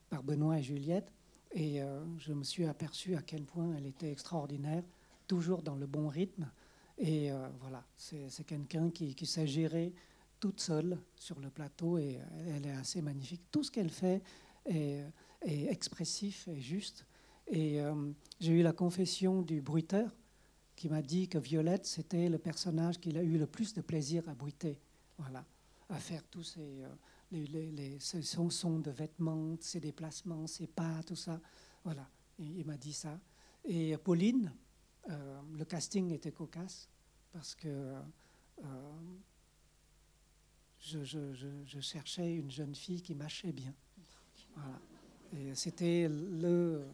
par Benoît et Juliette. Et euh, je me suis aperçu à quel point elle était extraordinaire, toujours dans le bon rythme. Et voilà, c'est quelqu'un qui, qui, sait gérer toute seule sur le plateau et elle est assez magnifique. Tout ce qu'elle fait est, est, expressif et juste. Et j'ai eu la confession du bruiteur qui m'a dit que Violette, c'était le personnage qu'il a eu le plus de plaisir à bruiter, voilà, à faire tous ces, euh, les, les, sons de vêtements, ses déplacements, ses pas, tout ça. Voilà, il m'a dit ça. Et Pauline, euh, le casting était cocasse parce que euh, je, je, je, cherchais une jeune fille qui mâchait bien. Voilà. Et c'était le.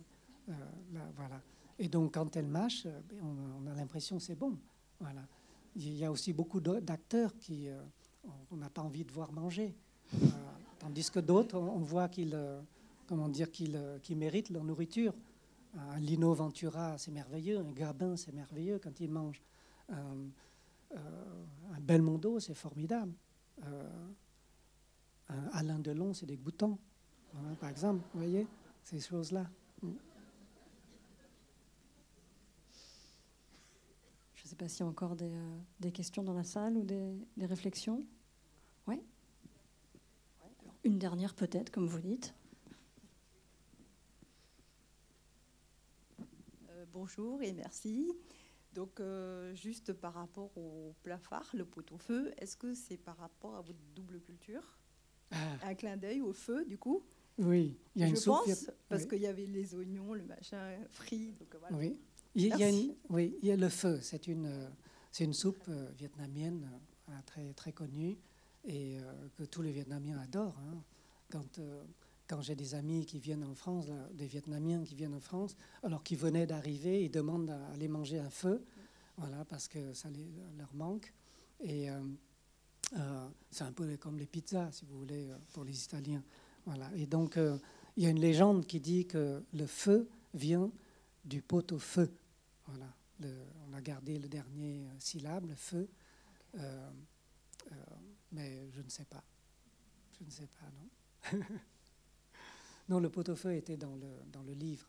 voilà. Et donc, quand elle mâche, euh, ben, on, a l'impression que c'est bon. Voilà. Il y a aussi beaucoup d'acteurs qui euh, on n'a pas envie de voir manger, euh, tandis que d'autres, on voit qu'ils, comment qu'ils, méritent leur nourriture. Un Lino Ventura, c'est merveilleux. Un Gabin, c'est merveilleux quand il mange. un Belmondo, c'est formidable. un Alain Delon, c'est des boutons, par exemple. Vous voyez, ces choses-là. Mm. Je ne sais pas s'il y a encore des, questions dans la salle ou des, des réflexions. Oui Une dernière peut-être, comme vous dites. bonjour et merci. Donc, euh, juste par rapport au plafard, le pot-au-feu, est-ce que c'est par rapport à votre double culture ah. Un clin d'œil au feu, du coup Oui, il y a une Je pense, parce qu'il y avait les oignons, le machin frit. Donc voilà. Oui. Il y, a oui, il y a le feu. C'est une, c'est une soupe euh, vietnamienne euh, très, très connue et que tous les Vietnamiens adorent. Hein. Quand quand j'ai des amis qui viennent en France, des Vietnamiens qui viennent en France, alors qu'ils venaient d'arriver, ils demandent à aller manger un feu, voilà, parce que ça leur manque. Et euh, euh, c'est un peu comme les pizzas, si vous voulez, euh, pour les Italiens. Voilà. Et donc, il y a une légende qui dit que le feu vient du pot on a gardé le dernier syllabe, le feu. mais je ne sais pas. Je ne sais pas, non Non, le pot-au-feu était dans le, dans le livre.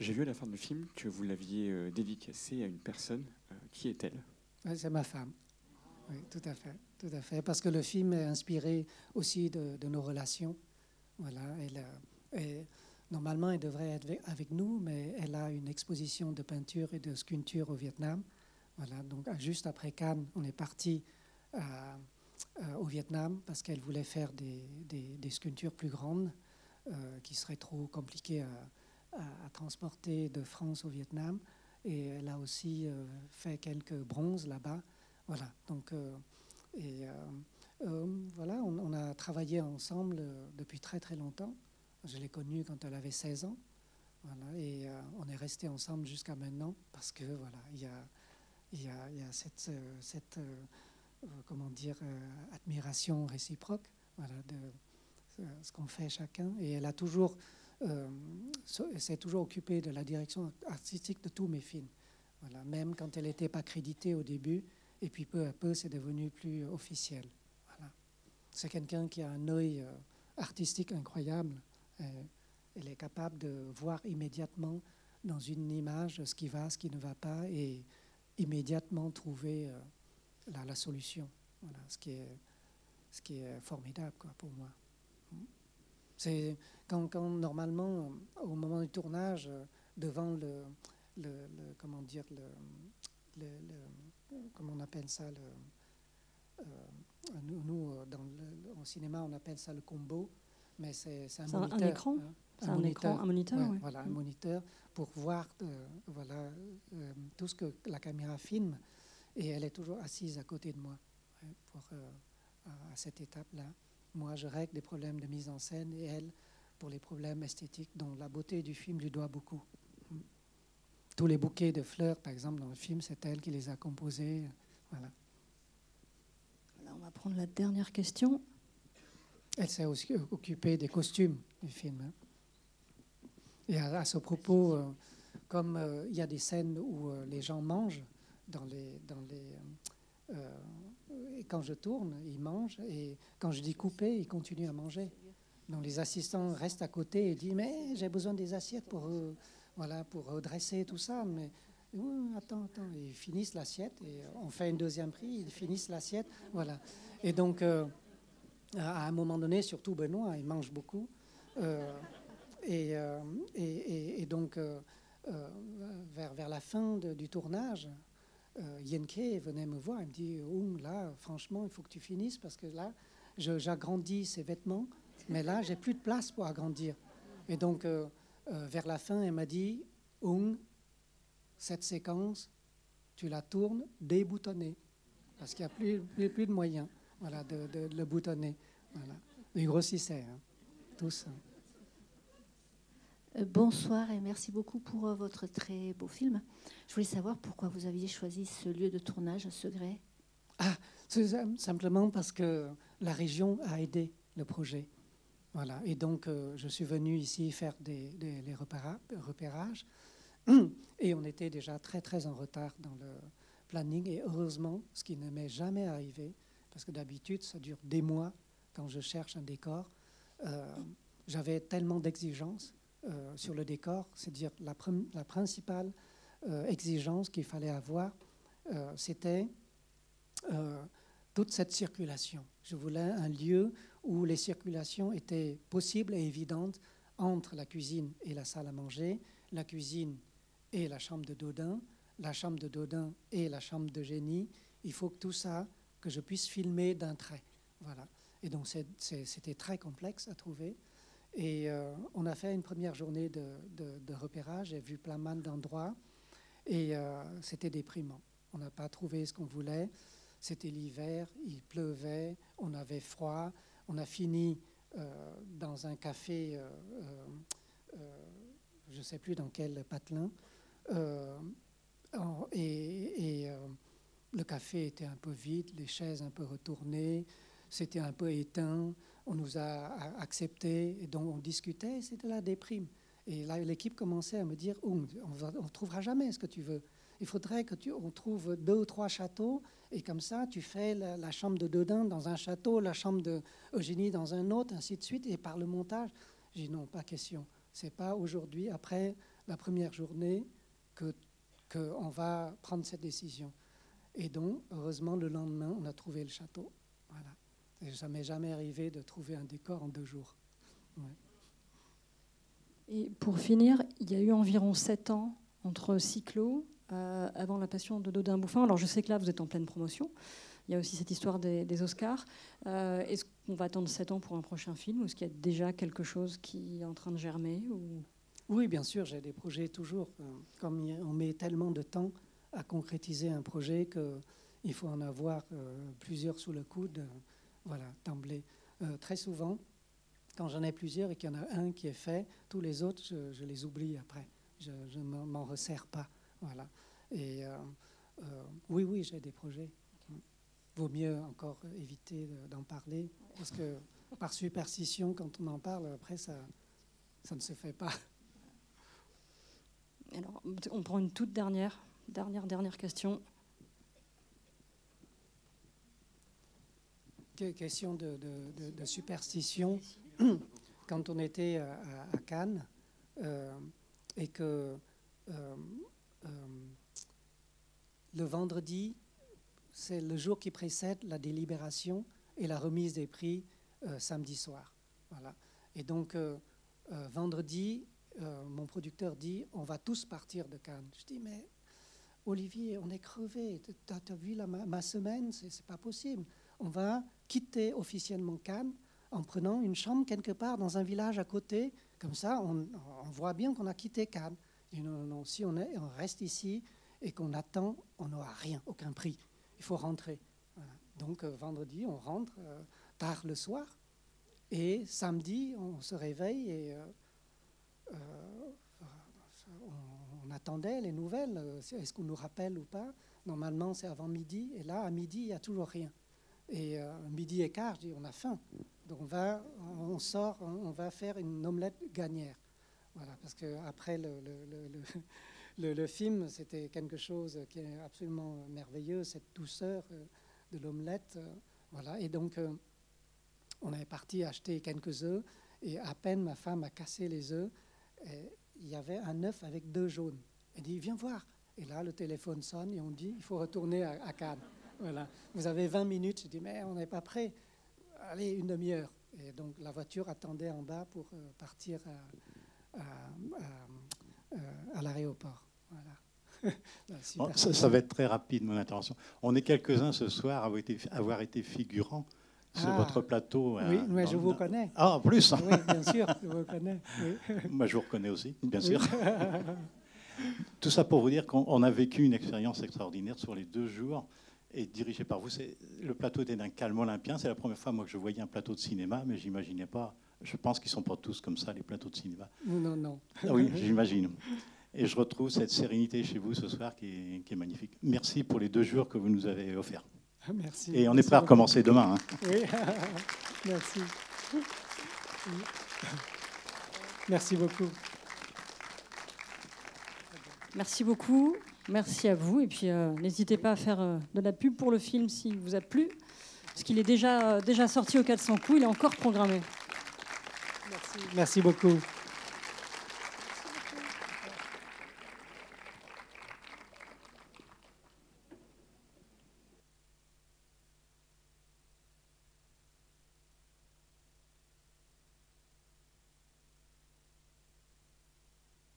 J'ai vu à la fin du film que vous l'aviez euh, dédicacé à une personne. Euh, qui est-elle? C'est ma femme. Oui, tout à fait, tout à fait. Parce que le film est inspiré aussi de, nos relations. Voilà. Elle, normalement, elle devrait être avec nous, mais elle a une exposition de peinture et de sculpture au Vietnam. Voilà. Donc, juste après Cannes, on est parti à euh, au Vietnam parce qu'elle voulait faire des, sculptures plus grandes euh, qui seraient trop compliquées à, transporter de France au Vietnam. Et elle a aussi euh, fait quelques bronzes là-bas. Voilà. Donc, et voilà, on, a travaillé ensemble depuis très très longtemps. Je l'ai connue quand elle avait 16 ans. Et on est resté ensemble jusqu'à maintenant parce que voilà, il y a, y a, y a cette, cette euh, comment dire, euh, admiration réciproque de euh, ce qu'on fait chacun. Et elle a toujours, s'est toujours occupée de la direction artistique de tous mes films. Voilà, même quand elle n'était pas créditée au début, et puis peu à peu, c'est devenu plus officiel. C'est quelqu'un qui a un œil artistique incroyable. Elle est capable de voir immédiatement dans une image ce qui va, ce qui ne va pas, et immédiatement trouver la, solution. Voilà, ce qui est, ce qui est formidable quoi, pour moi. C'est quand, quand, normalement, au moment du tournage, devant le, comment dire, le, comment on appelle ça, le, euh, nous, dans le, au cinéma, on appelle ça le combo, mais c'est un moniteur. Un écran hein, un, moniteur, un moniteur, Voilà, un moniteur pour voir euh, voilà, euh, tout ce que la caméra filme et elle est toujours assise à côté de moi pour, euh, à cette étape-là. Moi, je règle des problèmes de mise en scène et elle pour les problèmes esthétiques dont la beauté du film lui doit beaucoup. Tous les bouquets de fleurs, par exemple, dans le film, c'est elle qui les a composés. Voilà. on va prendre la dernière question. Elle s'est occupée des costumes du film. Et à, ce propos, euh, comme euh, il y a des scènes où les gens mangent, euh, quand je tourne, il mange. Et quand je dis couper, il continue à manger. Donc les assistants restent à côté et disent Mais j'ai besoin des assiettes pour, euh, voilà, pour redresser tout ça. Mais attends, attends. ils finissent l'assiette et on fait une deuxième prise, ils finissent l'assiette. Voilà. Et donc, euh, à un moment donné, surtout Benoît, il mange beaucoup. Et, et, et, donc, vers, la fin du tournage, euh, Yenke venait me voir, il me dit là, franchement, il faut que tu finisses parce que là, j'agrandis ces vêtements, mais là, j'ai plus de place pour agrandir. Et donc, euh, euh, vers la fin, elle m'a dit Oum, cette séquence, tu la tournes déboutonnée, parce qu'il n'y a plus, de moyens voilà, de, le boutonner. Voilà. Il grossissait, hein, tous. Euh, bonsoir et merci beaucoup pour euh, votre très beau film. Je voulais savoir pourquoi vous aviez choisi ce lieu de tournage à Segré. Ah, simplement parce que la région a aidé le projet. Voilà. Et donc, euh, je suis venu ici faire des, les repérages. Et on était déjà très, très en retard dans le planning. Et heureusement, ce qui ne m'est jamais arrivé, parce que d'habitude, ça dure des mois quand je cherche un décor. Euh, j'avais tellement d'exigences euh, sur le décor, c'est-à-dire la, la, principale exigence qu'il fallait avoir, c'était toute cette circulation. Je voulais un lieu où les circulations étaient possibles et évidentes entre la cuisine et la salle à manger, la cuisine et la chambre de Dodin, la chambre de Dodin et la chambre de Génie. Il faut que tout ça, que je puisse filmer d'un trait. Voilà. Et donc c'était très complexe à trouver. Et euh, on a fait une première journée de, repérage, j'ai vu plein d'endroits, et euh, c'était déprimant. On n'a pas trouvé ce qu'on voulait. C'était l'hiver, il pleuvait, on avait froid, on a fini euh, dans un café, je ne sais plus dans quel patelin, et, le café était un peu vide, les chaises un peu retournées, c'était un peu éteint, on nous a acceptés, et donc on discutait, c'était la déprime. Et là, l'équipe commençait à me dire, on ne trouvera jamais ce que tu veux il faudrait que tu, on trouve deux ou trois châteaux, et comme ça, tu fais la, chambre de Dodin dans un château, la chambre de Eugénie dans un autre, ainsi de suite, et par le montage. J'ai dit non, pas question. C'est pas aujourd'hui, après la première journée, que qu'on va prendre cette décision. Et donc, heureusement, le lendemain, on a trouvé le château. Voilà. Et ça m'est jamais arrivé de trouver un décor en deux jours. Et pour finir, il y a eu environ sept ans entre Cyclo euh, avant La Passion de Dodin Bouffin. Alors je sais que là, vous êtes en pleine promotion. Il y a aussi cette histoire des, Oscars. Euh, est-ce qu'on va attendre 7 ans pour un prochain film ou est-ce qu'il y a déjà quelque chose qui est en train de germer ou... Oui, bien sûr, j'ai des projets toujours. Euh, comme on met tellement de temps à concrétiser un projet qu'il faut en avoir plusieurs sous le coude, voilà, d'emblée. très souvent, quand j'en ai plusieurs et qu'il y en a un qui est fait, tous les autres, je, les oublie après. Je ne m'en resserre pas. Voilà. Et euh, euh, oui, oui, j'ai des projets. Vaut mieux encore éviter d'en parler, parce que par superstition, quand on en parle, après, ça, ça ne se fait pas. Alors, on prend une toute dernière, dernière, dernière question. Question de, de, superstition. Quand on était à, Cannes euh, et que euh, le vendredi, c'est le jour qui précède la délibération et la remise des prix euh, samedi soir. Voilà. Et donc, euh, vendredi, mon producteur dit on va tous partir de Cannes. Je dis mais Olivier, on est crevé. Tu as, vu ma, semaine? C'est pas possible. On va quitter officiellement Cannes en prenant une chambre quelque part dans un village à côté. Comme ça, on, voit bien qu'on a quitté Cannes si on reste ici et qu'on attend, on n'aura rien, aucun prix. Il faut rentrer. Donc euh, vendredi, on rentre euh, tard le soir et samedi, on se réveille et euh, on, attendait les nouvelles. Est-ce qu'on nous rappelle ou pas? Normalement, c'est avant midi et là, à midi, il n'y a toujours rien. Et midi et quart, je dis, on a faim. Donc on, va, on sort, on va faire une omelette gagnère. Voilà, parce qu'après le, le, film, c'était quelque chose qui est absolument merveilleux, cette douceur euh, de l'omelette. Euh, voilà, et donc, euh, on est parti acheter quelques œufs, et à peine ma femme a cassé les œufs, il y avait un œuf avec deux jaunes. Elle dit, viens voir. Et là, le téléphone sonne et on dit, il faut retourner à, Cannes. Voilà. Vous avez 20 minutes. Je dis, mais on n'est pas prêt. Allez, une demi-heure. Et donc, la voiture attendait en bas pour partir à, à, l'aéroport. Voilà. ça, va être très rapide, mon intervention. On est quelques-uns ce soir à avoir été figurants sur ah. votre plateau. Oui, euh, mais je vous connais. Ah, en plus Oui, bien sûr, je vous connais. Moi, je vous reconnais aussi, bien sûr. Tout ça pour vous dire qu'on a vécu une expérience extraordinaire sur les deux jours et dirigé par vous. Le plateau était d'un calme olympien. C'est la première fois moi, que je voyais un plateau de cinéma, mais j'imaginais pas je pense qu'ils sont pas tous comme ça, les plateaux de cinéma. Non, non. Ah oui, j'imagine. Et je retrouve cette sérénité chez vous ce soir qui est, magnifique. Merci pour les deux jours que vous nous avez offerts. Merci. Et on est prêt à recommencer demain. Hein. Oui, merci. Merci beaucoup. Merci beaucoup. Merci à vous. Et puis, euh, n'hésitez pas à faire euh, de la pub pour le film s'il vous a plu. Parce qu'il est déjà, déjà sorti au 400 coups. Il est encore programmé. Merci, Merci beaucoup.